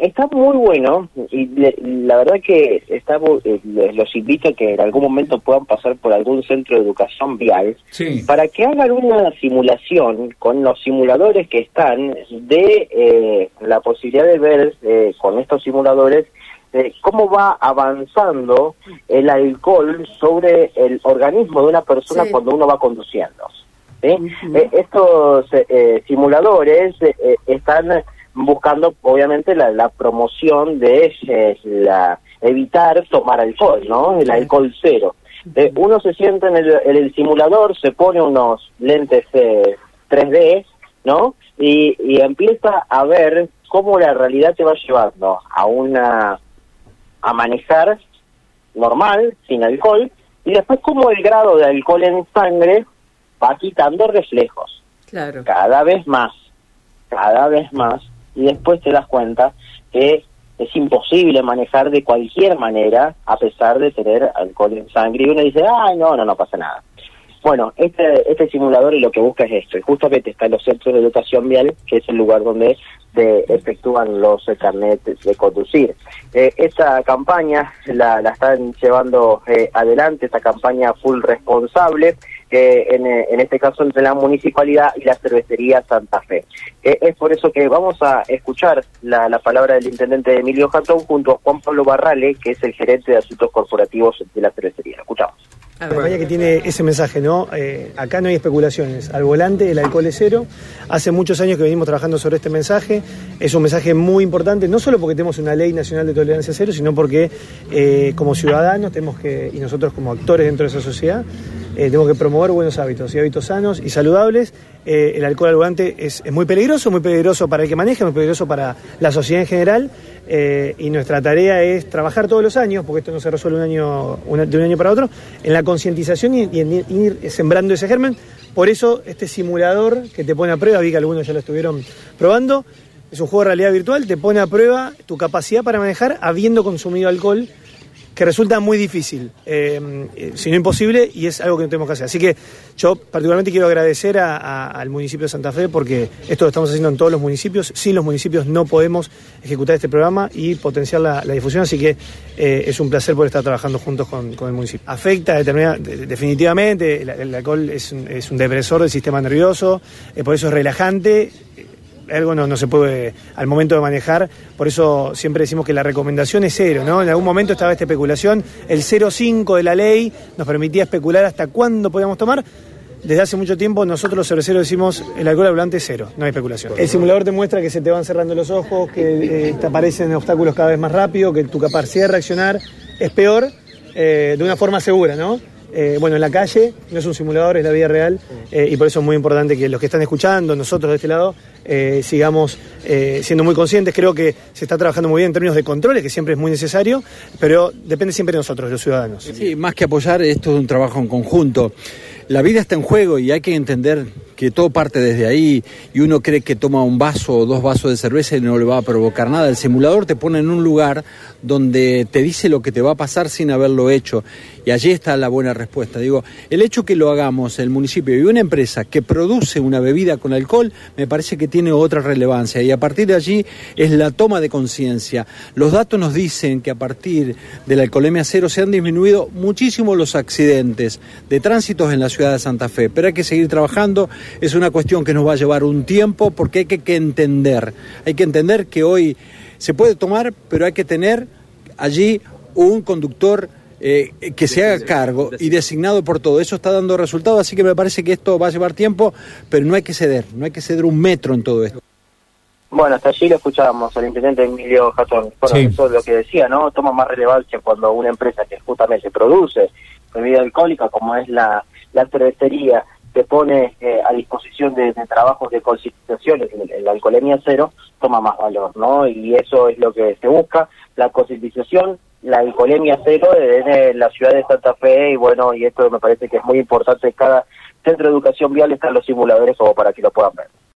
está muy bueno y la verdad que está, eh, los invito a que en algún momento puedan pasar por algún centro de educación vial para que hagan una simulación con los simuladores que están de eh, la posibilidad de ver eh, con estos simuladores cómo va avanzando el alcohol sobre el organismo de una persona cuando uno va conduciendo. estos simuladores están buscando obviamente la, la promoción de eh, la evitar tomar alcohol, ¿no? El alcohol cero. Eh, uno se sienta en el, en el, simulador, se pone unos lentes 3D, eh, ¿no? Y, y empieza a ver cómo la realidad te va llevando a una a manejar normal, sin alcohol, y después cómo el grado de alcohol en sangre va quitando reflejos. Claro. Cada vez más, cada vez más, y después te das cuenta que es imposible manejar de cualquier manera a pesar de tener alcohol en sangre y uno dice, ay, no, no, no pasa nada. Bueno, este, este simulador lo que busca es esto, y justamente está en los centros de educación vial, que es el lugar donde se efectúan los carnets de conducir. Eh, esta campaña la, la están llevando eh, adelante, esta campaña full responsable, que en, eh, en, este caso entre la municipalidad y la cervecería Santa Fe. Eh, es por eso que vamos a escuchar la, la palabra del intendente Emilio Jatón junto a Juan Pablo Barrale, que es el gerente de asuntos corporativos de la cervecería. Escuchamos. La que tiene ese mensaje, ¿no? Eh, acá no hay especulaciones. Al volante el alcohol es cero. Hace muchos años que venimos trabajando sobre este mensaje. Es un mensaje muy importante, no solo porque tenemos una ley nacional de tolerancia cero, sino porque eh, como ciudadanos tenemos que, y nosotros como actores dentro de esa sociedad, eh, tenemos que promover buenos hábitos y hábitos sanos y saludables. el alcohol al volante es, muy peligroso, muy peligroso para el que maneja, muy peligroso para la sociedad en general. y nuestra tarea es trabajar todos los años, porque esto no se resuelve un año, de un año para otro, en la concientización y, en ir sembrando ese germen. Por eso este simulador que te pone a prueba, vi que algunos ya lo estuvieron probando, es un juego de realidad virtual, te pone a prueba tu capacidad para manejar habiendo consumido alcohol que resulta muy difícil, eh, eh, si no imposible, y es algo que no tenemos que hacer. Así que yo particularmente quiero agradecer al municipio de Santa Fe porque esto lo estamos haciendo en todos los municipios. Sin los municipios no podemos ejecutar este programa y potenciar la, difusión, así que eh, es un placer poder estar trabajando juntos con, el municipio. Afecta definitivamente, el, alcohol es un, es un, depresor del sistema nervioso, por eso es relajante algo no, no, se puede al momento de manejar, por eso siempre decimos que la recomendación es cero, ¿no? En algún momento estaba esta especulación, el 0,5 de la ley nos permitía especular hasta cuándo podíamos tomar. Desde hace mucho tiempo nosotros los cerveceros decimos el alcohol al volante es cero, no hay especulación. El simulador te muestra que se te van cerrando los ojos, que eh, te aparecen obstáculos cada vez más rápido, que tu capacidad de reaccionar es peor eh, de una forma segura, ¿no? Eh, bueno, en la calle no es un simulador, es la vida real eh, y por eso es muy importante que los que están escuchando, nosotros de este lado, eh, sigamos siendo muy conscientes. Creo que se está trabajando muy bien en términos de controles, que siempre es muy necesario, pero depende siempre de nosotros, los ciudadanos. Sí, más que apoyar, esto es un trabajo en conjunto. La vida está en juego y hay que entender que todo parte desde ahí y uno cree que toma un vaso o dos vasos de cerveza y no le va a provocar nada. El simulador te pone en un lugar donde te dice lo que te va a pasar sin haberlo hecho y allí está la buena respuesta. Digo, el hecho que lo hagamos el municipio y una empresa que produce una bebida con alcohol me parece que tiene otra relevancia y a partir de allí es la toma de conciencia. Los datos nos dicen que a partir de la alcoholemia cero se han disminuido muchísimo los accidentes de tránsitos en la ciudad de Santa Fe, pero hay que seguir trabajando es una cuestión que nos va a llevar un tiempo porque hay que, entender, hay que entender que hoy se puede tomar, pero hay que tener allí un conductor eh, que se haga cargo y designado por todo. Eso está dando resultados, así que me parece que esto va a llevar tiempo, pero no hay que ceder, no hay que ceder un metro en todo esto. Bueno, hasta allí lo escuchábamos al intendente Emilio Jatón. Bueno, eso es lo que decía, ¿no? Toma más relevancia cuando una empresa que justamente produce bebida alcohólica, como es la, la cervecería, te pone eh, a disposición de, trabajos de concientización en, la alcoholemia cero, toma más valor, ¿no? Y eso es lo que se busca, la concientización, la alcoholemia cero en la ciudad de Santa Fe, y bueno, y esto me parece que es muy importante, cada centro de educación vial están los simuladores como para que lo puedan ver.